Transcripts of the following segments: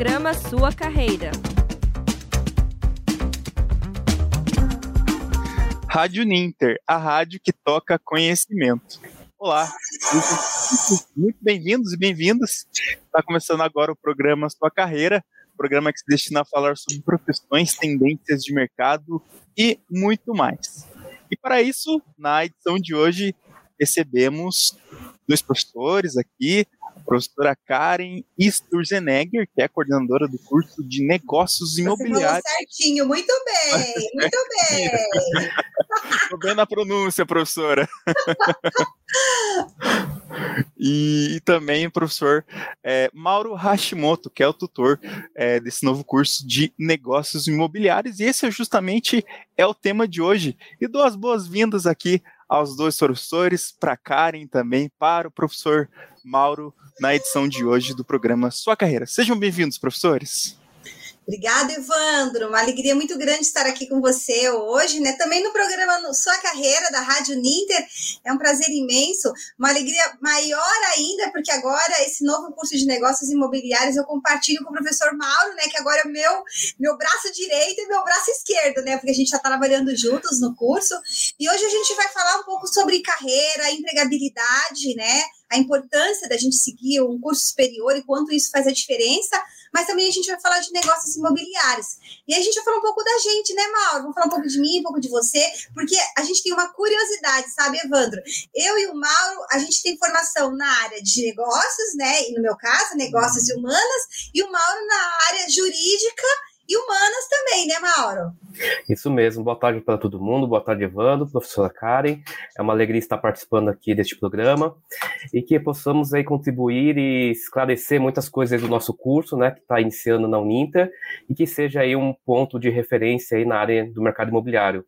Programa Sua Carreira. Rádio Ninter, a rádio que toca conhecimento. Olá, muito bem-vindos e bem-vindas. Está começando agora o programa Sua Carreira, programa que se destina a falar sobre profissões, tendências de mercado e muito mais. E para isso, na edição de hoje, recebemos dois professores aqui, professora Karen Sturzenegger, que é coordenadora do curso de Negócios Você Imobiliários. Falou certinho, muito bem, muito bem. Estou bem na pronúncia, professora. e, e também o professor é, Mauro Hashimoto, que é o tutor é, desse novo curso de Negócios Imobiliários. E esse é justamente é o tema de hoje. E dou as boas-vindas aqui aos dois professores, para Karen também, para o professor Mauro, na edição de hoje do programa Sua Carreira. Sejam bem-vindos, professores. Obrigada, Evandro. Uma alegria muito grande estar aqui com você hoje, né? Também no programa Sua Carreira da Rádio Ninter. É um prazer imenso. Uma alegria maior ainda, porque agora esse novo curso de negócios imobiliários eu compartilho com o professor Mauro, né? Que agora é meu, meu braço direito e meu braço esquerdo, né? Porque a gente está trabalhando juntos no curso. E hoje a gente vai falar um pouco sobre carreira, empregabilidade, né? A importância da gente seguir um curso superior e quanto isso faz a diferença mas também a gente vai falar de negócios imobiliários. E a gente vai falar um pouco da gente, né, Mauro? Vamos falar um pouco de mim, um pouco de você, porque a gente tem uma curiosidade, sabe, Evandro? Eu e o Mauro, a gente tem formação na área de negócios, né? E no meu caso, negócios humanas, e o Mauro na área jurídica e humanas também, né, Mauro? Isso mesmo. Boa tarde para todo mundo. Boa tarde, Evandro, professora Karen. É uma alegria estar participando aqui deste programa e que possamos aí contribuir e esclarecer muitas coisas do nosso curso, né, que está iniciando na Uninter e que seja aí um ponto de referência aí na área do mercado imobiliário.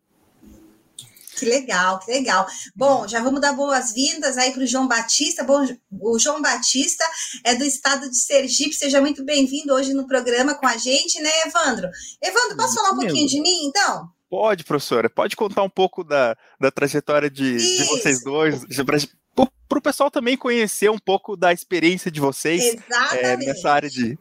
Que legal, que legal. Bom, já vamos dar boas-vindas aí para o João Batista. Bom, o João Batista é do estado de Sergipe. Seja muito bem-vindo hoje no programa com a gente, né, Evandro? Evandro, posso falar um pouquinho de mim, então? Pode, professora. Pode contar um pouco da, da trajetória de, de vocês dois, para o pessoal também conhecer um pouco da experiência de vocês é, nessa área de,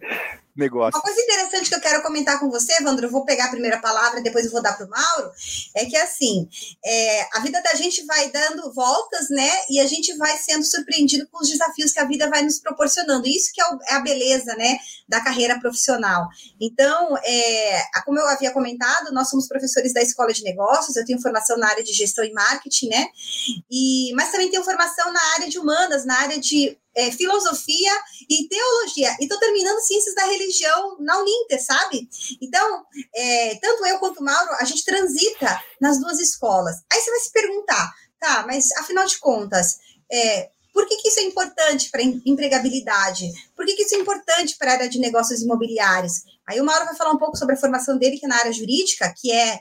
negócio. Uma coisa interessante que eu quero comentar com você, Evandro, eu vou pegar a primeira palavra, depois eu vou dar para o Mauro, é que assim, é, a vida da gente vai dando voltas, né? E a gente vai sendo surpreendido com os desafios que a vida vai nos proporcionando. Isso que é, o, é a beleza, né, da carreira profissional. Então, é, como eu havia comentado, nós somos professores da Escola de Negócios, eu tenho formação na área de gestão e marketing, né? E, mas também tenho formação na área de humanas, na área de é, filosofia e teologia. E estou terminando ciências da religião na Uninter, sabe? Então, é, tanto eu quanto o Mauro, a gente transita nas duas escolas. Aí você vai se perguntar, tá, mas afinal de contas, é, por que, que isso é importante para empregabilidade? Por que, que isso é importante para a área de negócios imobiliários? Aí o Mauro vai falar um pouco sobre a formação dele, que é na área jurídica, que é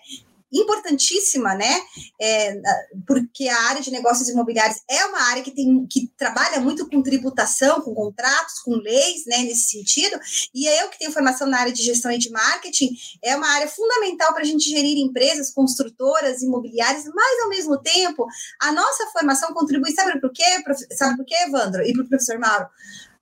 importantíssima, né? É, porque a área de negócios imobiliários é uma área que tem que trabalha muito com tributação, com contratos, com leis, né? Nesse sentido. E eu que tenho formação na área de gestão e de marketing, é uma área fundamental para a gente gerir empresas, construtoras, imobiliárias, mas ao mesmo tempo a nossa formação contribui, sabe por quê? Sabe por quê, Evandro? E para o professor Mauro?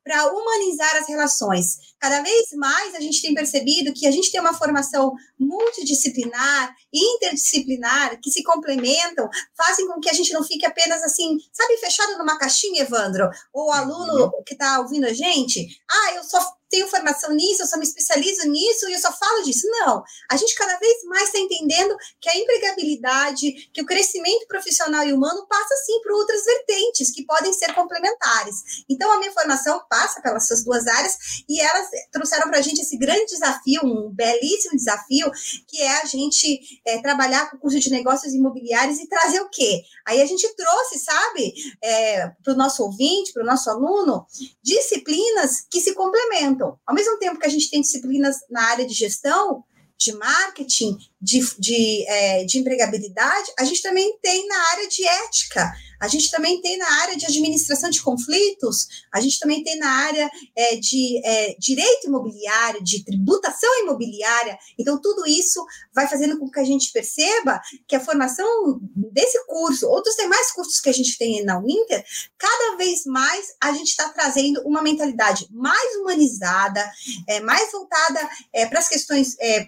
Para humanizar as relações. Cada vez mais a gente tem percebido que a gente tem uma formação multidisciplinar, interdisciplinar, que se complementam, fazem com que a gente não fique apenas assim, sabe, fechado numa caixinha, Evandro? Ou o aluno uhum. que está ouvindo a gente, ah, eu só tenho formação nisso, eu só me especializo nisso e eu só falo disso. Não. A gente cada vez mais está entendendo que a empregabilidade, que o crescimento profissional e humano passa sim por outras vertentes que podem ser complementares. Então, a minha formação passa pelas suas duas áreas e elas trouxeram para a gente esse grande desafio, um belíssimo desafio, que é a gente é, trabalhar com o curso de negócios imobiliários e trazer o quê? Aí a gente trouxe, sabe, é, para o nosso ouvinte, para o nosso aluno, disciplinas que se complementam. Ao mesmo tempo que a gente tem disciplinas na área de gestão, de marketing, de, de, é, de empregabilidade, a gente também tem na área de ética, a gente também tem na área de administração de conflitos, a gente também tem na área é, de é, direito imobiliário, de tributação imobiliária. Então, tudo isso vai fazendo com que a gente perceba que a formação desse curso, outros demais cursos que a gente tem na Uninter, cada vez mais a gente está trazendo uma mentalidade mais humanizada, é, mais voltada é, para as questões é,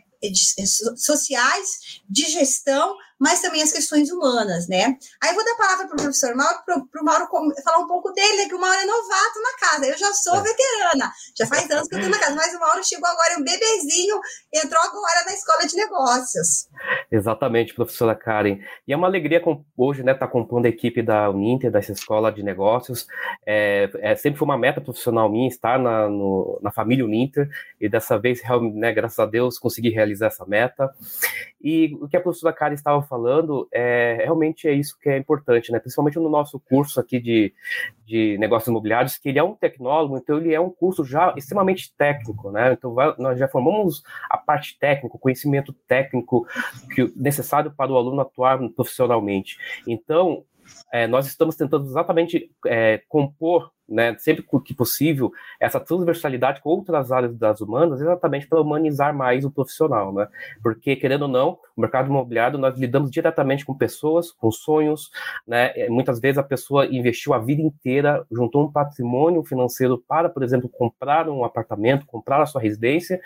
sociais, de gestão, mas também as questões humanas, né? Aí eu vou dar a palavra para o professor Mauro, para o Mauro falar um pouco dele, que o Mauro é novato na casa. Eu já sou é. veterana, já faz anos que eu estou na casa, mas o Mauro chegou agora, é um bebezinho, entrou agora na escola de negócios. Exatamente, professora Karen. E é uma alegria hoje, né, estar tá compondo a equipe da Uninter, dessa escola de negócios. É, é, sempre foi uma meta profissional minha estar na, no, na família Uninter, e dessa vez, né, graças a Deus, consegui realizar essa meta. E o que a professora Karen estava falando, é, realmente é isso que é importante, né? Principalmente no nosso curso aqui de, de negócios imobiliários, que ele é um tecnólogo, então ele é um curso já extremamente técnico, né? Então vai, nós já formamos a parte técnica, o conhecimento técnico que, necessário para o aluno atuar profissionalmente. Então, é, nós estamos tentando exatamente é, compor né, sempre que possível, essa transversalidade com outras áreas das humanas, exatamente para humanizar mais o profissional, né? Porque, querendo ou não, o mercado imobiliário, nós lidamos diretamente com pessoas, com sonhos, né? Muitas vezes a pessoa investiu a vida inteira, juntou um patrimônio financeiro para, por exemplo, comprar um apartamento, comprar a sua residência,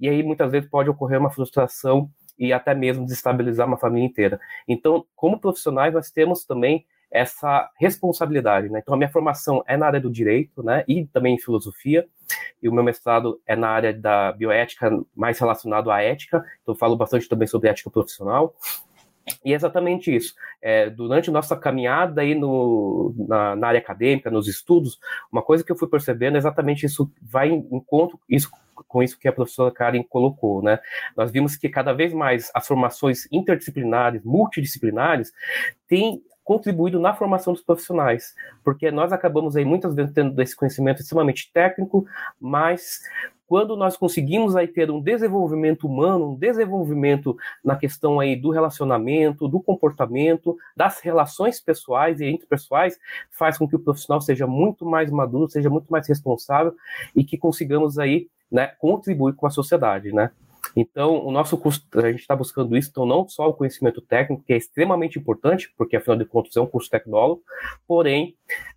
e aí muitas vezes pode ocorrer uma frustração e até mesmo desestabilizar uma família inteira. Então, como profissionais, nós temos também essa responsabilidade, né? Então a minha formação é na área do direito, né? E também em filosofia. E o meu mestrado é na área da bioética, mais relacionado à ética. Então eu falo bastante também sobre ética profissional. E é exatamente isso. É, durante nossa caminhada aí no, na, na, área acadêmica, nos estudos, uma coisa que eu fui percebendo é exatamente isso vai em encontro isso, com isso que a professora Karen colocou, né? Nós vimos que cada vez mais as formações interdisciplinares, multidisciplinares, têm contribuído na formação dos profissionais, porque nós acabamos aí muitas vezes tendo esse conhecimento extremamente técnico, mas quando nós conseguimos aí ter um desenvolvimento humano, um desenvolvimento na questão aí do relacionamento, do comportamento, das relações pessoais e interpessoais, faz com que o profissional seja muito mais maduro, seja muito mais responsável e que consigamos aí, né, contribuir com a sociedade, né? Então, o nosso curso, a gente está buscando isso, então não só o conhecimento técnico, que é extremamente importante, porque afinal de contas é um curso tecnólogo, porém,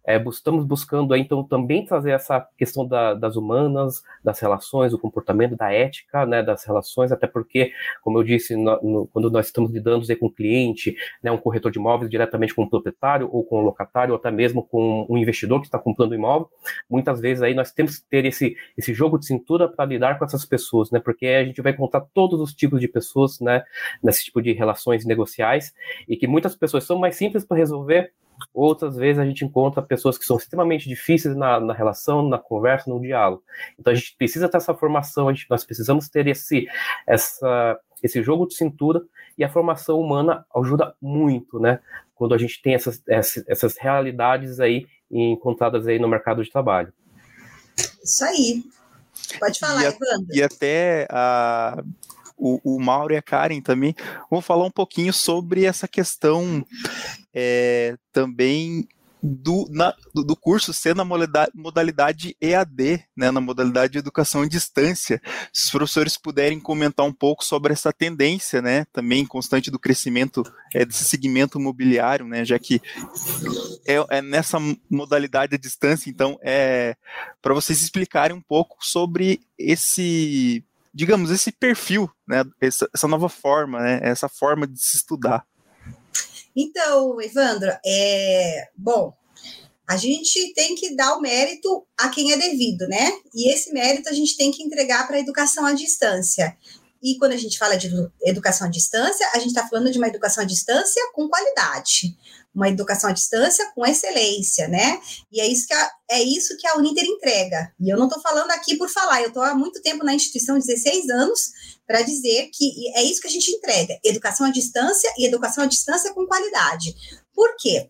é, estamos buscando aí, então também trazer essa questão da, das humanas, das relações, do comportamento, da ética, né, das relações, até porque, como eu disse, no, no, quando nós estamos lidando com o cliente, né, um corretor de imóveis diretamente com o proprietário ou com o locatário, ou até mesmo com um investidor que está comprando o imóvel, muitas vezes aí nós temos que ter esse, esse jogo de cintura para lidar com essas pessoas, né, porque a gente vai encontrar todos os tipos de pessoas, né, nesse tipo de relações negociais, e que muitas pessoas são mais simples para resolver, outras vezes a gente encontra pessoas que são extremamente difíceis na, na relação, na conversa, no diálogo. Então a gente precisa ter essa formação, a gente, nós precisamos ter esse, essa, esse jogo de cintura, e a formação humana ajuda muito, né, quando a gente tem essas, essas, essas realidades aí encontradas aí no mercado de trabalho. Isso aí. Pode falar, e, E até a, o, o Mauro e a Karen também vão falar um pouquinho sobre essa questão é, também do, na, do, curso ser na modalidade, EAD, né, na modalidade de educação à distância. Se os professores puderem comentar um pouco sobre essa tendência, né, também constante do crescimento é, desse segmento imobiliário, né, já que é, é nessa modalidade à distância, então, é para vocês explicarem um pouco sobre esse, digamos, esse perfil, né, essa, essa nova forma, né, essa forma de se estudar. Então, Evandro, é bom. A gente tem que dar o mérito a quem é devido, né? E esse mérito a gente tem que entregar para a educação à distância. E quando a gente fala de educação à distância, a gente está falando de uma educação à distância com qualidade, uma educação à distância com excelência, né? E é isso que a, é isso que a Uninter entrega. E eu não estou falando aqui por falar, eu estou há muito tempo na instituição, 16 anos, para dizer que é isso que a gente entrega: educação à distância e educação à distância com qualidade. Por quê?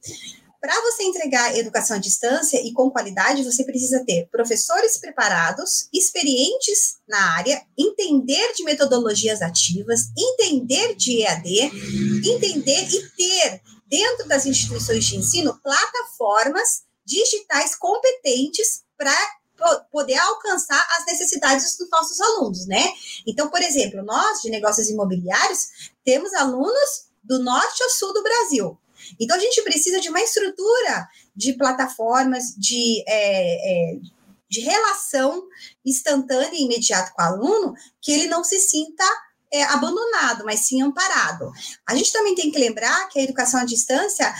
Para você entregar educação à distância e com qualidade, você precisa ter professores preparados, experientes na área, entender de metodologias ativas, entender de EAD, entender e ter dentro das instituições de ensino, plataformas digitais competentes para poder alcançar as necessidades dos nossos alunos, né? Então, por exemplo, nós de negócios imobiliários temos alunos do norte ao sul do Brasil. Então, a gente precisa de uma estrutura de plataformas, de, é, é, de relação instantânea e imediata com o aluno, que ele não se sinta é, abandonado, mas sim amparado. A gente também tem que lembrar que a educação à distância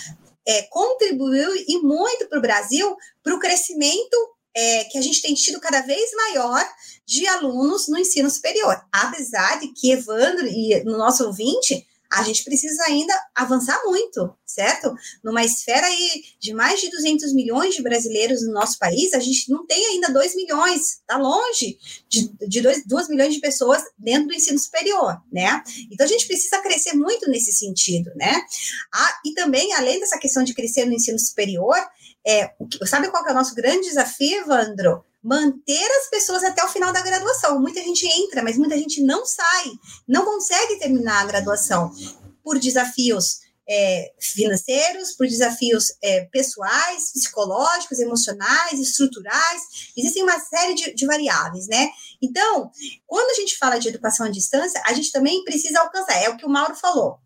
é, contribuiu e muito para o Brasil para o crescimento é, que a gente tem tido cada vez maior de alunos no ensino superior. Apesar de que Evandro e no nosso ouvinte a gente precisa ainda avançar muito, certo? Numa esfera aí de mais de 200 milhões de brasileiros no nosso país, a gente não tem ainda 2 milhões, está longe de, de 2, 2 milhões de pessoas dentro do ensino superior, né? Então a gente precisa crescer muito nesse sentido, né? Ah, e também, além dessa questão de crescer no ensino superior, é, sabe qual é o nosso grande desafio, Evandro? Manter as pessoas até o final da graduação. Muita gente entra, mas muita gente não sai, não consegue terminar a graduação por desafios é, financeiros, por desafios é, pessoais, psicológicos, emocionais, estruturais. Existem uma série de, de, variáveis, né? Então, quando a gente fala de educação à distância, a gente também precisa alcançar, é o que o Mauro falou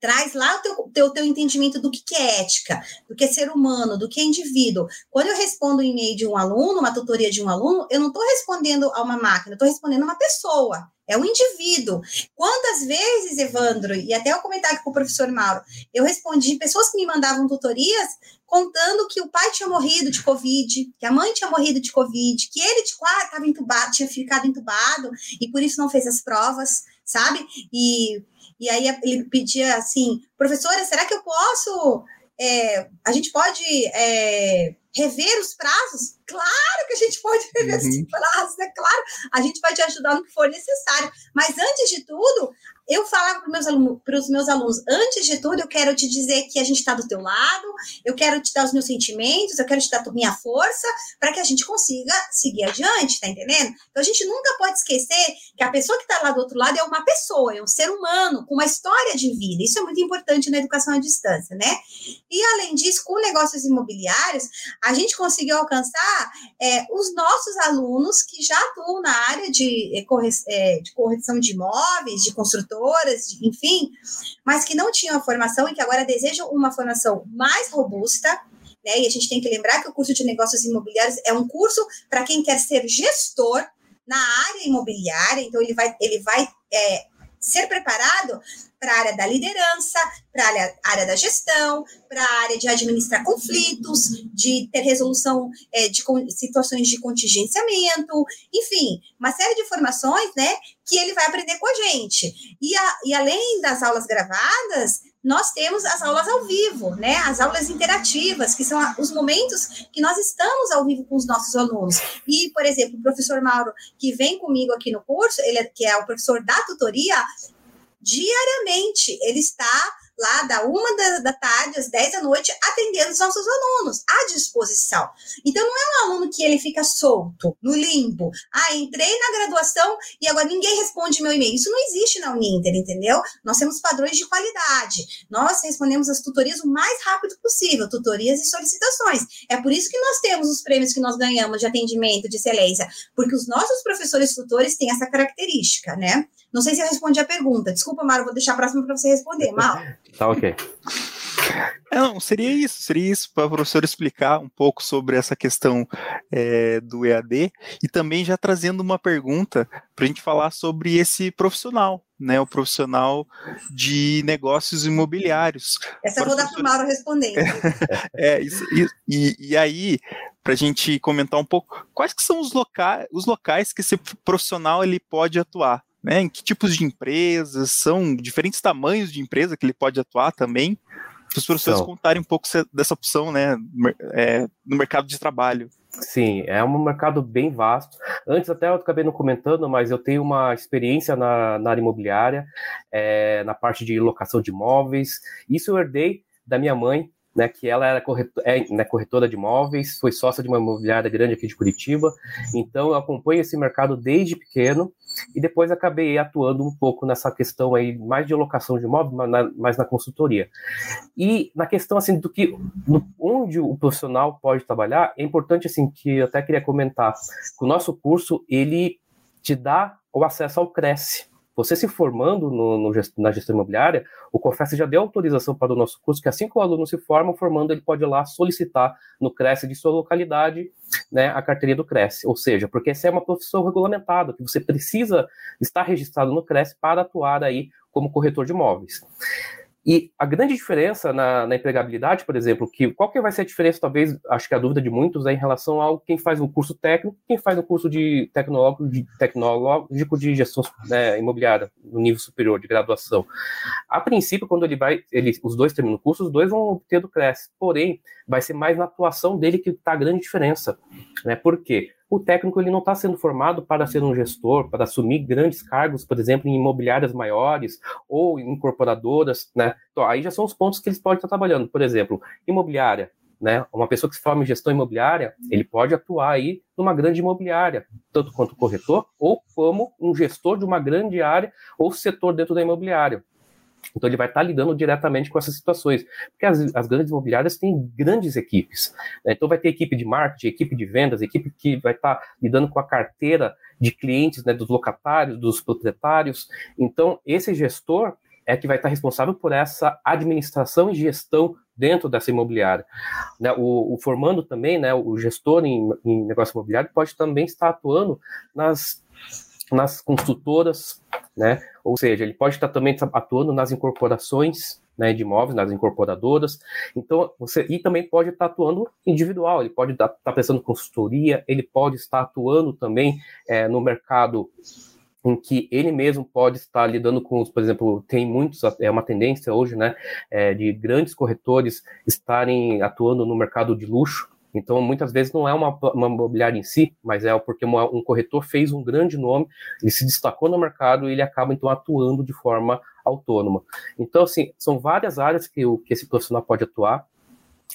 traz lá o teu, teu, teu entendimento do que, que é ética, do que é ser humano, do que é indivíduo. Quando eu respondo um e-mail de um aluno, uma tutoria de um aluno, eu não estou respondendo a uma máquina, eu estou respondendo a uma pessoa. É um indivíduo. Quantas vezes, Evandro, e até o comentário com o professor Mauro, eu respondi pessoas que me mandavam tutorias contando que o pai tinha morrido de Covid, que a mãe tinha morrido de Covid, que ele estava tipo, ah, entubado, tinha ficado entubado e por isso não fez as provas, sabe? E e aí ele pedia assim, professora, será que eu posso? É, a gente pode é, rever os prazos? Claro que a gente pode rever uhum. os prazos, é claro. A gente vai te ajudar no que for necessário. Mas antes de tudo, eu falava para os meus, meus alunos, antes de tudo, eu quero te dizer que a gente está do teu lado, eu quero te dar os meus sentimentos, eu quero te dar a minha força, para que a gente consiga seguir adiante, tá entendendo? Então a gente nunca pode esquecer que a pessoa que está lá do outro lado é uma pessoa, é um ser humano, com uma história de vida. Isso é muito importante na educação à distância, né? E além disso, com negócios imobiliários, a gente conseguiu alcançar é, os nossos alunos que já atuam na área de, é, é, de correção de imóveis, de construtor enfim, mas que não tinham a formação e que agora desejam uma formação mais robusta, né? E a gente tem que lembrar que o curso de negócios imobiliários é um curso para quem quer ser gestor na área imobiliária, então ele vai, ele vai é, ser preparado para a área da liderança, para a área, área, da gestão, para a área de administrar conflitos, de ter resolução é, de situações de contingenciamento, enfim, uma série de formações, né, que ele vai aprender com a gente. E, a, e além das aulas gravadas, nós temos as aulas ao vivo, né? As aulas interativas, que são os momentos que nós estamos ao vivo com os nossos alunos. E, por exemplo, o professor Mauro, que vem comigo aqui no curso, ele é, que é o professor da tutoria, diariamente. Ele está lá da uma da, da, tarde às 10 da noite, atendendo os nossos alunos, à disposição. Então, não é um aluno que ele fica solto, no limbo. Ah, entrei na graduação e agora ninguém responde meu e-mail. Isso não existe na Uninter, entendeu? Nós temos padrões de qualidade. Nós respondemos as tutorias o mais rápido possível, tutorias e solicitações. É por isso que nós temos os prêmios que nós ganhamos de atendimento, de excelência, porque os nossos professores tutores têm essa característica, né? Não sei se eu respondi a pergunta. Desculpa, Mara, vou deixar a próxima para você responder. Mal. tá ok. É, não, seria isso, seria isso para o professor explicar um pouco sobre essa questão é, do EAD e também já trazendo uma pergunta para a gente falar sobre esse profissional, né, o profissional de negócios imobiliários. Essa eu vou dar para o Mauro respondendo. é, isso, e, e aí, para a gente comentar um pouco, quais que são os, loca os locais que esse profissional ele pode atuar? Né, em que tipos de empresas, são diferentes tamanhos de empresa que ele pode atuar também, para os professores contarem um pouco dessa opção né, é, no mercado de trabalho. Sim, é um mercado bem vasto. Antes até eu acabei não comentando, mas eu tenho uma experiência na, na área imobiliária, é, na parte de locação de imóveis. Isso eu herdei da minha mãe, né, que ela era corretor, é né, corretora de imóveis, foi sócia de uma imobiliária grande aqui de Curitiba, então eu acompanho esse mercado desde pequeno, e depois acabei atuando um pouco nessa questão aí, mais de locação de imóveis, mas na, na consultoria. E na questão, assim, do que, no, onde o profissional pode trabalhar, é importante, assim, que eu até queria comentar, que o nosso curso, ele te dá o acesso ao Cresce, você se formando no, no, na gestão imobiliária, o COFES já deu autorização para o nosso curso, que assim que o aluno se forma, formando, ele pode ir lá solicitar no Cresce de sua localidade né, a carteirinha do Cresce. Ou seja, porque essa é uma profissão regulamentada, que você precisa estar registrado no Cresce para atuar aí como corretor de imóveis. E a grande diferença na, na, empregabilidade, por exemplo, que qual que vai ser a diferença, talvez, acho que a dúvida de muitos é em relação ao quem faz um curso técnico, quem faz um curso de tecnológico de, tecnológico de gestão né, imobiliária no nível superior de graduação. A princípio, quando ele vai, ele, os dois terminam o curso, os dois vão obter do CRES, porém, vai ser mais na atuação dele que está a grande diferença. Né? Por quê? O técnico ele não está sendo formado para ser um gestor, para assumir grandes cargos, por exemplo, em imobiliárias maiores ou incorporadoras, né? Então, aí já são os pontos que eles podem estar trabalhando. Por exemplo, imobiliária, né? Uma pessoa que se forma em gestão imobiliária, ele pode atuar aí numa grande imobiliária, tanto quanto corretor ou como um gestor de uma grande área ou setor dentro da imobiliária. Então ele vai estar lidando diretamente com essas situações, porque as, as grandes imobiliárias têm grandes equipes. Né? Então vai ter equipe de marketing, equipe de vendas, equipe que vai estar lidando com a carteira de clientes, né, dos locatários, dos proprietários. Então esse gestor é que vai estar responsável por essa administração e gestão dentro dessa imobiliária. Né, o, o, formando também, né, o gestor em, em negócio imobiliário pode também estar atuando nas nas construtoras, né? Ou seja, ele pode estar também atuando nas incorporações né, de imóveis, nas incorporadoras. Então, você e também pode estar atuando individual. Ele pode estar, prestando consultoria. Ele pode estar atuando também é, no mercado em que ele mesmo pode estar lidando com, por exemplo, tem muitos, é uma tendência hoje, né, é, de grandes corretores estarem atuando no mercado de luxo, então, muitas vezes não é uma, uma imobiliária em si, mas é porque uma, um corretor fez um grande nome, ele se destacou no mercado e ele acaba, então, atuando de forma autônoma. Então, assim, são várias áreas que, o, que esse profissional pode atuar,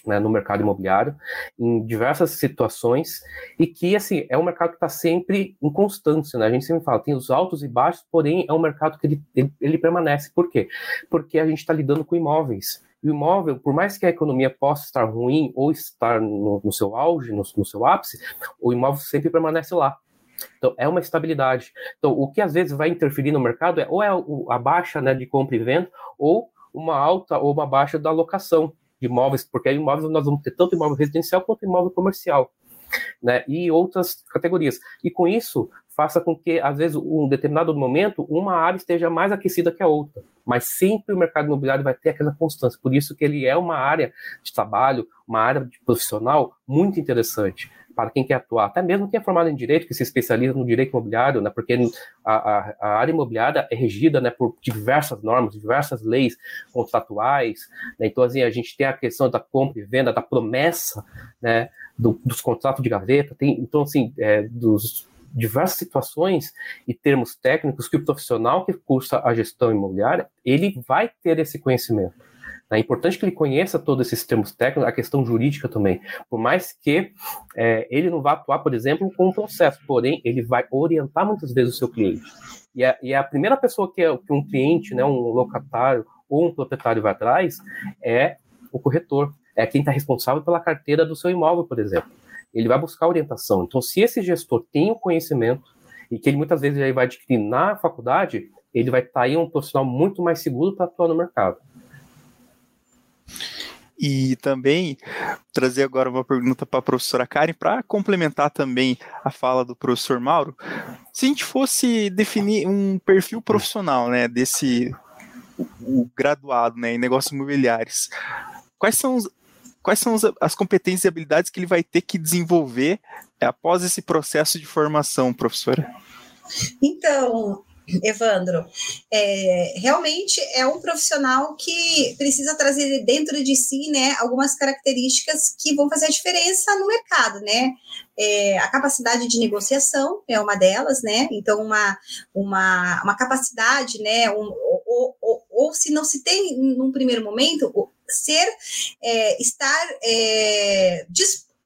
né, no mercado imobiliário, em diversas situações, e que, assim, é um mercado que está sempre em constância, né? A gente sempre fala, tem os altos e baixos, porém é um mercado que ele, ele, ele permanece. Por quê? Porque a gente está lidando com imóveis o imóvel, por mais que a economia possa estar ruim ou estar no, no seu auge, no, no, seu ápice, o imóvel sempre permanece lá. Então, é uma estabilidade. Então, o que às vezes vai interferir no mercado é ou é a baixa né, de compra e venda, ou uma alta ou uma baixa da locação de imóveis, porque imóveis nós vamos ter tanto imóvel residencial quanto imóvel comercial. Né, e outras categorias. E com isso, faça com que, às vezes, um determinado momento, uma área esteja mais aquecida que a outra. Mas sempre o mercado imobiliário vai ter aquela constância. Por isso que ele é uma área de trabalho, uma área de profissional muito interessante para quem quer atuar, até mesmo quem é formado em direito, que se especializa no direito imobiliário, né, porque a, a, a área imobiliária é regida né, por diversas normas, diversas leis contratuais, né, então assim, a gente tem a questão da compra e venda, da promessa né, do, dos contratos de gaveta, tem, então assim, é, dos diversas situações e termos técnicos que o profissional que cursa a gestão imobiliária, ele vai ter esse conhecimento. É importante que ele conheça todos esses termos técnicos, a questão jurídica também. Por mais que é, ele não vá atuar, por exemplo, com um processo, porém, ele vai orientar muitas vezes o seu cliente. E a, e a primeira pessoa que, é, que um cliente, né, um locatário ou um proprietário vai atrás é o corretor. É quem está responsável pela carteira do seu imóvel, por exemplo ele vai buscar orientação. Então, se esse gestor tem o conhecimento e que ele muitas vezes já vai adquirir na faculdade, ele vai estar aí um profissional muito mais seguro para atuar no mercado. E também trazer agora uma pergunta para a professora Karen, para complementar também a fala do professor Mauro. Se a gente fosse definir um perfil profissional né, desse o, o graduado né, em negócios imobiliários, quais são os, quais são as competências e habilidades que ele vai ter que desenvolver após esse processo de formação, professora? Então, Evandro, é, realmente é um profissional que precisa trazer dentro de si, né, algumas características que vão fazer a diferença no mercado, né? É, a capacidade de negociação é uma delas, né? Então, uma, uma, uma capacidade, né? Um, ou, se não se tem num primeiro momento, ser, é, estar é,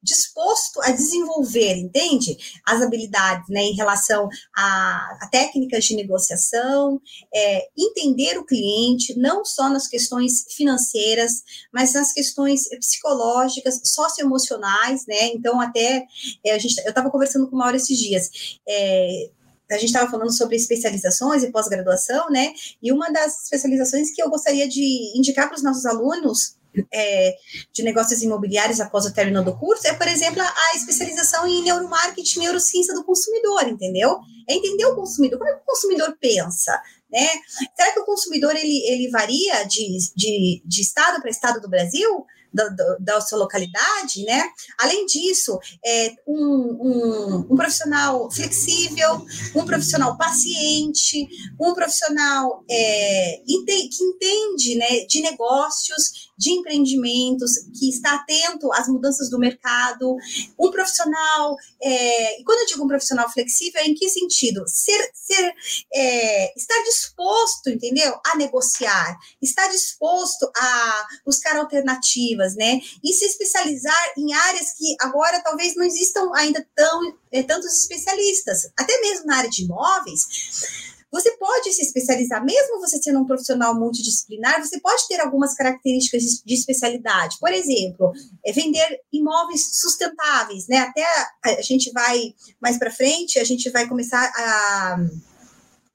disposto a desenvolver, entende? As habilidades né, em relação a, a técnicas de negociação, é, entender o cliente, não só nas questões financeiras, mas nas questões psicológicas, socioemocionais, né? Então, até é, a gente, eu estava conversando com o Mauro esses dias. É, a gente estava falando sobre especializações e pós-graduação, né? E uma das especializações que eu gostaria de indicar para os nossos alunos é, de negócios imobiliários após o término do curso é, por exemplo, a especialização em neuromarketing, neurociência do consumidor, entendeu? É entender o consumidor, como é que o consumidor pensa, né? Será que o consumidor ele, ele varia de, de, de estado para estado do Brasil? Da, da, sua localidade, né? Além disso, é, um, um, um, profissional flexível, um profissional paciente, um profissional é, que entende né, de negócios, de empreendimentos, que está atento às mudanças do mercado, um profissional, é, e quando eu digo um profissional flexível, é em que sentido? Ser, ser é, estar disposto, entendeu? A negociar, estar disposto a buscar alternativas, né? E se especializar em áreas que agora talvez não existam ainda tão, é, tantos especialistas, até mesmo na área de imóveis. Você pode se especializar, mesmo você sendo um profissional multidisciplinar, você pode ter algumas características de, de especialidade. Por exemplo, é vender imóveis sustentáveis, né? Até a gente vai mais para frente, a gente vai começar a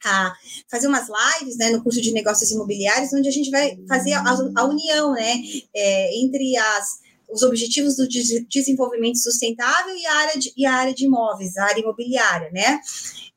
a fazer umas lives né, no curso de negócios imobiliários, onde a gente vai fazer a, a união né, é, entre as, os objetivos do desenvolvimento sustentável e a área de, e a área de imóveis, a área imobiliária, né?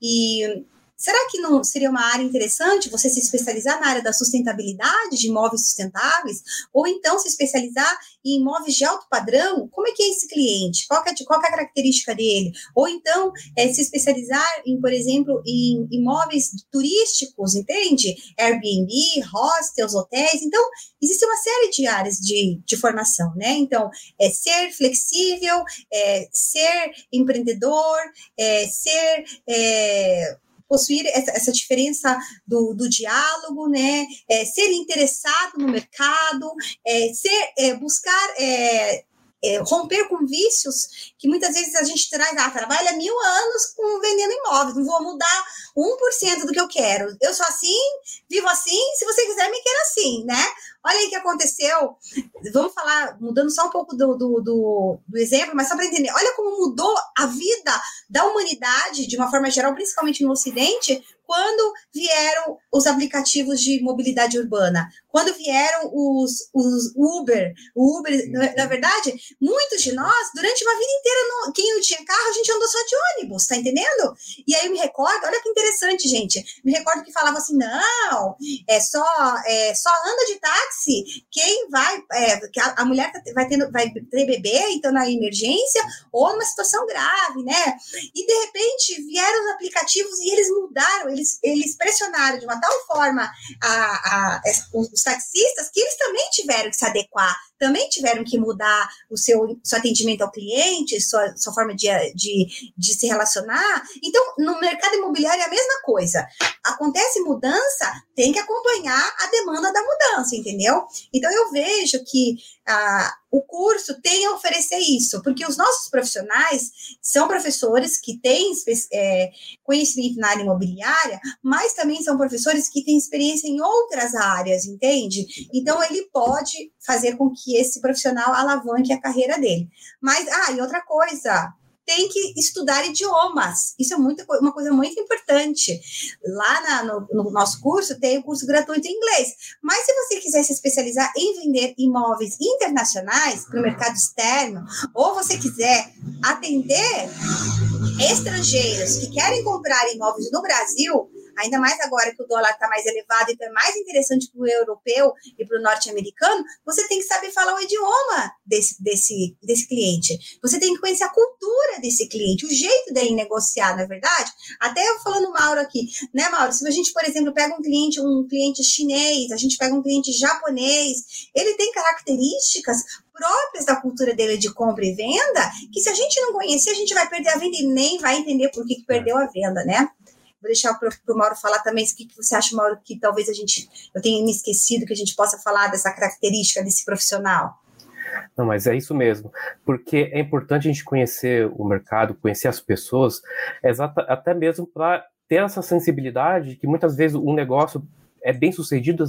E Será que não seria uma área interessante você se especializar na área da sustentabilidade, de imóveis sustentáveis? Ou então se especializar em imóveis de alto padrão? Como é que é esse cliente? Qual é, qual é a característica dele? Ou então é, se especializar em, por exemplo, em imóveis turísticos, entende? Airbnb, hostels, hotéis. Então, existe uma série de áreas de, de formação, né? Então, é ser flexível, é, ser empreendedor, é, ser é, possuir essa, essa diferença do, do, diálogo, né? É, ser interessado no mercado, é, ser, é, buscar é, é, romper com vícios que muitas vezes a gente traz, ah, trabalha mil anos com vendendo imóveis, não vou mudar 1% do que eu quero. Eu sou assim, vivo assim, se você quiser, me queira assim, né? Olha aí o que aconteceu. Vamos falar, mudando só um pouco do, do, do, do exemplo, mas só para entender. Olha como mudou a vida da humanidade, de uma forma geral, principalmente no Ocidente, quando vieram os aplicativos de mobilidade urbana, quando vieram os, os Uber, o Uber, na, na, verdade, muitos de nós, durante uma vida inteira, não, quem não tinha carro, a gente andou só de ônibus, tá entendendo? E aí eu me recordo, olha que interessante, gente, me recordo que falava assim, não, é só, é, só anda de táxi quem vai, é, a, a mulher tá vai, tendo, vai ter bebê, então na emergência, ou numa situação grave, né? E de repente vieram os aplicativos e eles mudaram, eles, eles pressionaram de uma tal forma a, a, os taxistas que eles também tiveram que se adequar também tiveram que mudar o seu, seu atendimento ao cliente, sua, sua forma de, de, de se relacionar. Então, no mercado imobiliário é a mesma coisa. Acontece mudança, tem que acompanhar a demanda da mudança, entendeu? Então, eu vejo que ah, o curso tem a oferecer isso, porque os nossos profissionais são professores que têm é, conhecimento na área imobiliária, mas também são professores que têm experiência em outras áreas, entende? Então, ele pode fazer com que esse profissional alavanque a carreira dele. Mas, ah, e outra coisa, tem que estudar idiomas. Isso é muito, uma coisa muito importante. Lá na, no, no, nosso curso tem o curso gratuito em inglês. Mas se você quiser se especializar em vender imóveis internacionais para o mercado externo, ou você quiser atender estrangeiros que querem comprar imóveis no Brasil, ainda mais agora que o dólar está mais elevado, então é mais interessante para o europeu e para o norte-americano, você tem que saber falar o idioma desse, desse, desse cliente. Você tem que conhecer a cultura desse cliente, o jeito dele negociar, não é verdade? Até eu falando Mauro aqui, né, Mauro? Se a gente, por exemplo, pega um cliente, um cliente chinês, a gente pega um cliente japonês, ele tem características próprias da cultura dele de compra e venda, que se a gente não conhecer, a gente vai perder a venda e nem vai entender por que, que perdeu a venda, né? Vou deixar para o Mauro falar também o que, que você acha, Mauro, que talvez a gente, eu tenha me esquecido, que a gente possa falar dessa característica desse profissional. Não, mas é isso mesmo, porque é importante a gente conhecer o mercado, conhecer as pessoas, até mesmo para ter essa sensibilidade que muitas vezes um negócio é bem sucedido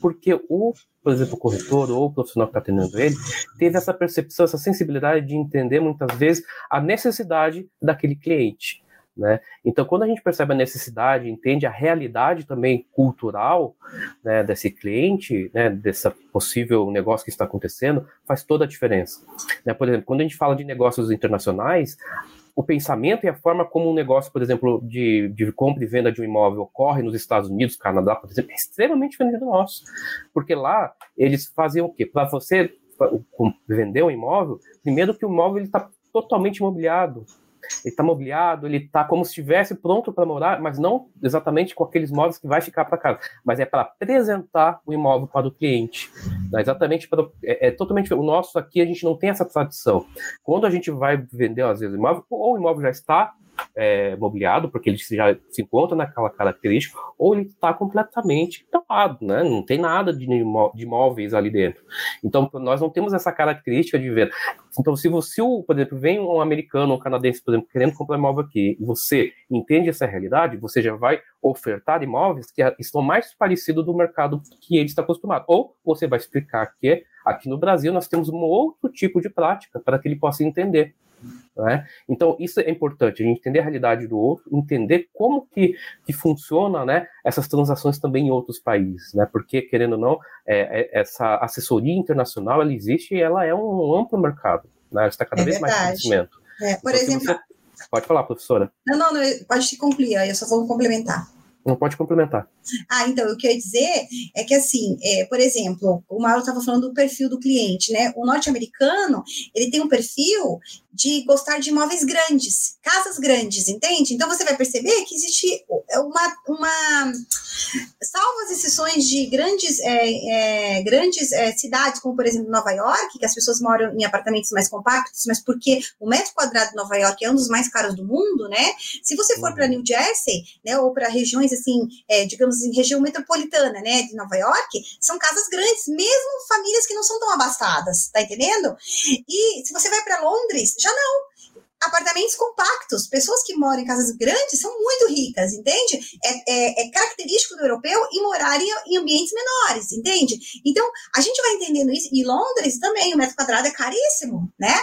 porque o, por exemplo, o corretor ou o profissional que está atendendo ele teve essa percepção, essa sensibilidade de entender muitas vezes a necessidade daquele cliente. Né? Então, quando a gente percebe a necessidade, entende a realidade também cultural né, desse cliente, né, desse possível negócio que está acontecendo, faz toda a diferença. Né? Por exemplo, quando a gente fala de negócios internacionais, o pensamento e a forma como um negócio, por exemplo, de, de compra e venda de um imóvel ocorre nos Estados Unidos, Canadá, por exemplo, é extremamente diferente do nosso. Porque lá eles faziam o quê? Para você vender um imóvel, primeiro que o imóvel está totalmente imobiliado ele está mobiliado, ele está como se estivesse pronto para morar, mas não exatamente com aqueles móveis que vai ficar para casa, mas é para apresentar o imóvel para o cliente. É exatamente para é, é, totalmente o nosso aqui a gente não tem essa tradição. Quando a gente vai vender às vezes o imóvel, ou o imóvel já está é, mobiliado, porque ele já se encontra naquela característica, ou ele está completamente tapado, né? Não tem nada de, de móveis ali dentro. Então, nós não temos essa característica de ver. Então, se você, por exemplo, vem um americano ou um canadense, por exemplo, querendo comprar imóvel aqui, e você entende essa realidade, você já vai ofertar imóveis que estão mais parecidos do mercado que ele está acostumado. Ou você vai explicar que aqui no Brasil nós temos um outro tipo de prática para que ele possa entender. Né? Então, isso é importante, a gente entender a realidade do outro, entender como que, que funciona né, essas transações também em outros países, né? porque, querendo ou não, é, é, essa assessoria internacional ela existe e ela é um amplo mercado, né? está cada é vez verdade. mais crescimento. É, por então, exemplo... Você... Pode falar, professora. Não, não, não pode concluir, eu só vou complementar. Não pode complementar. Ah, então, o que eu ia dizer é que, assim, é, por exemplo, o Mauro estava falando do perfil do cliente, né? O norte-americano, ele tem um perfil de gostar de imóveis grandes, casas grandes, entende? Então, você vai perceber que existe uma, uma salvo as exceções de grandes, é, é, grandes é, cidades, como, por exemplo, Nova York, que as pessoas moram em apartamentos mais compactos, mas porque o metro quadrado de Nova York é um dos mais caros do mundo, né? Se você for para uhum. New Jersey, né, ou para regiões, assim, é, digamos, em região metropolitana, né, de Nova York, são casas grandes, mesmo famílias que não são tão abastadas, tá entendendo? E se você vai para Londres, já não apartamentos compactos. Pessoas que moram em casas grandes são muito ricas, entende? É, é, é característico do europeu e morar em, em, ambientes menores, entende? Então, a gente vai entendendo isso. E Londres também, o metro quadrado é caríssimo, né?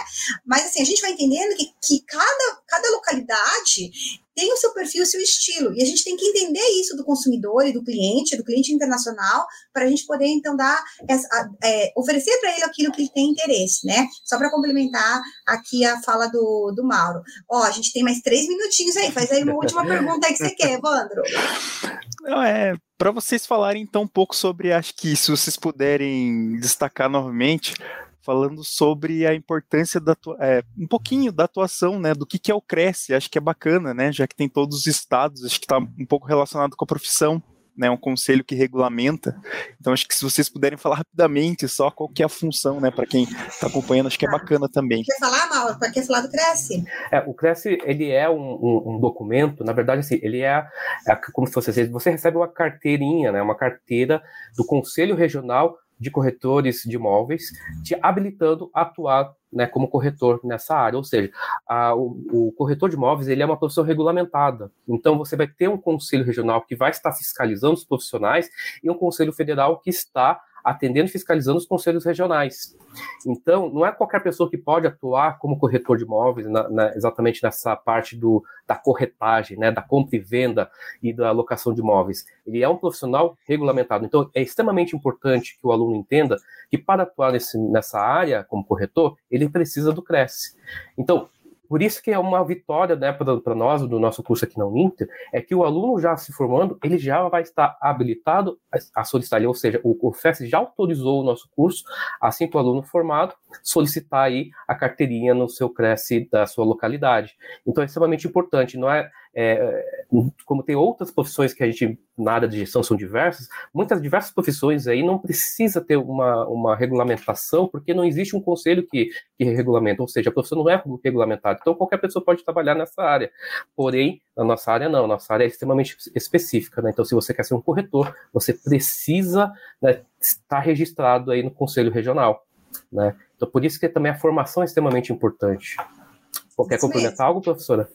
Mas, assim, a gente vai entendendo que, que cada, cada localidade tem o seu perfil, o seu estilo. E a gente tem que entender isso do consumidor e do cliente, do cliente internacional, para a gente poder, então, dar essa, é, oferecer para ele aquilo que ele tem interesse, né? Só para complementar aqui a fala do, do Mauro. Ó, a gente tem mais três minutinhos aí. Faz aí uma última pergunta aí que você quer, Evandro. Não, é, para vocês falarem então um pouco sobre, acho que se vocês puderem destacar novamente, falando sobre a importância da é, um pouquinho da atuação, né, do que, que é o Cresce, acho que é bacana, né, já que tem todos os estados, acho que está um pouco relacionado com a profissão, né, um conselho que regulamenta. Então acho que se vocês puderem falar rapidamente só qual que é a função, né, para quem está acompanhando, acho que é bacana também. Quer falar, Mauro? Quer falar do Cresce? É, o Cresce ele é um, um, um, documento, na verdade assim, ele é, é como se fosse você recebe uma carteirinha, né, uma carteira do Conselho Regional de corretores de imóveis, te habilitando a atuar né, como corretor nessa área. Ou seja, a, o, o, corretor de imóveis ele é uma profissão regulamentada. Então, você vai ter um conselho regional que vai estar fiscalizando os profissionais e um conselho federal que está atendendo e fiscalizando os conselhos regionais. Então, não é qualquer pessoa que pode atuar como corretor de imóveis, na, na, exatamente nessa parte do, da corretagem, né, da compra e venda e da alocação de imóveis. Ele é um profissional regulamentado. Então, é extremamente importante que o aluno entenda que para atuar nesse, nessa área como corretor, ele precisa do CRES. Então, por isso que é uma vitória né, para nós, do nosso curso aqui na Uninter, é que o aluno já se formando, ele já vai estar habilitado a solicitar, ou seja, o, FES já autorizou o nosso curso, assim que o aluno formado solicitar aí a carteirinha no seu Cresce da sua localidade. Então é extremamente importante, não é, é como tem outras profissões que a gente, na área de gestão, são diversas, muitas diversas profissões aí não precisa ter uma, uma regulamentação, porque não existe um conselho que, que regulamenta, ou seja, a profissão não é regulamentada. Então, qualquer pessoa pode trabalhar nessa área. Porém, na nossa área, não. Nossa área é extremamente específica. Né? Então, se você quer ser um corretor, você precisa né, estar registrado aí no conselho regional. Né? Então, por isso que também a formação é extremamente importante. Quer complementar algo, professora?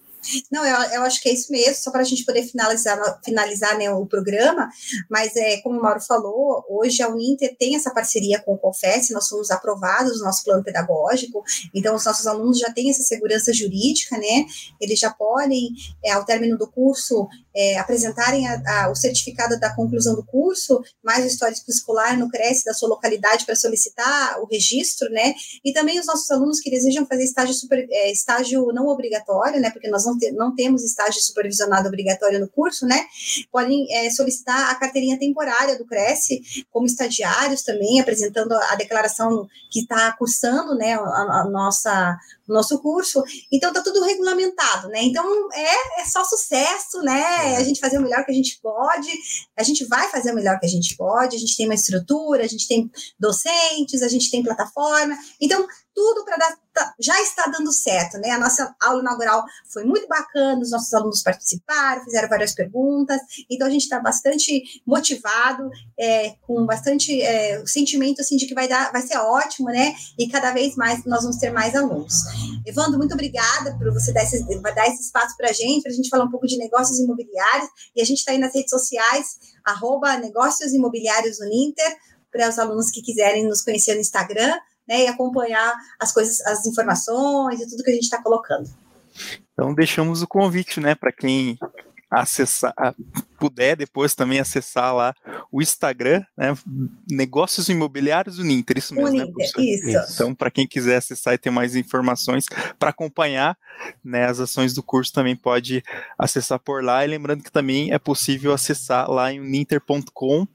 Não, eu, eu acho que é isso mesmo, só para a gente poder finalizar, finalizar né, o programa, mas é, como o Mauro falou, hoje a Uninter tem essa parceria com o COFES, nós fomos aprovados no nosso plano pedagógico, então os nossos alunos já têm essa segurança jurídica, né? Eles já podem, é, ao término do curso, é, apresentarem a, a, o certificado da conclusão do curso, mais o histórico escolar no CRES da sua localidade para solicitar o registro, né? E também os nossos alunos que desejam fazer estágio, super, é, estágio não obrigatório, né? Porque nós não, te, não temos estágio supervisionado obrigatório no curso, né? Podem é, solicitar a carteirinha temporária do Cresce, como estagiários também, apresentando a declaração que está cursando, né? A, a nossa nosso curso. Então tá tudo regulamentado, né? Então é, é só sucesso, né? É. A gente fazer o melhor que a gente pode, a gente vai fazer o melhor que a gente pode, a gente tem uma estrutura, a gente tem docentes, a gente tem plataforma. Então, tudo para dar tá, já está dando certo, né? A nossa aula inaugural foi muito bacana, os nossos alunos participaram, fizeram várias perguntas, então a gente está bastante motivado, é, com bastante é, sentimento assim de que vai dar, vai ser ótimo, né? E cada vez mais nós vamos ter mais alunos. Evandro, muito obrigada por você dar esse, dar esse espaço para a gente, para a gente falar um pouco de negócios imobiliários, e a gente está aí nas redes sociais, arroba negócios imobiliários Uninter, para os alunos que quiserem nos conhecer no Instagram, né, e acompanhar as coisas, as informações e tudo que a gente está colocando. Então deixamos o convite, né, para quem acessar, puder depois também acessar lá o Instagram, né, Negócios Imobiliários Uninter, isso mesmo, Uninter, né, isso. Então, para quem quiser acessar e ter mais informações para acompanhar, né, as ações do curso também pode acessar por lá, e lembrando que também é possível acessar lá em uninter.com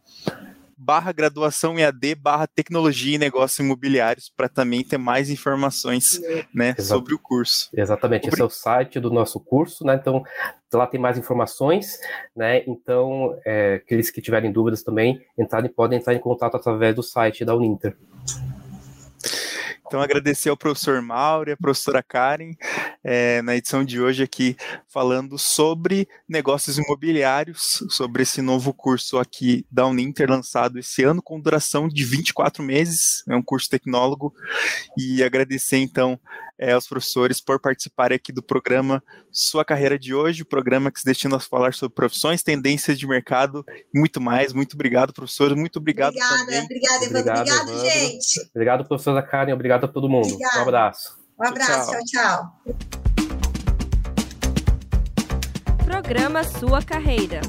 barra graduação EAD barra tecnologia e negócios imobiliários para também ter mais informações né, sobre o curso. Exatamente, esse é o site do nosso curso, né? Então lá tem mais informações, né? Então é, aqueles que tiverem dúvidas também entrarem, podem entrar em contato através do site da Uninter. Então, agradecer ao professor Mauro e à professora Karen é, na edição de hoje aqui, falando sobre negócios imobiliários, sobre esse novo curso aqui da Uninter, lançado esse ano, com duração de 24 meses, é um curso tecnólogo, e agradecer, então, é, aos professores por participarem aqui do programa Sua Carreira de hoje, o programa que se destina a falar sobre profissões, tendências de mercado e muito mais. Muito obrigado, professor. Muito obrigado obrigada, também. Obrigada, Evandro. Obrigado, obrigado gente. Obrigado, professora Karen. Obrigado a todo mundo. Obrigada. Um abraço. Um abraço. tchau. tchau. tchau. Programa Sua Carreira.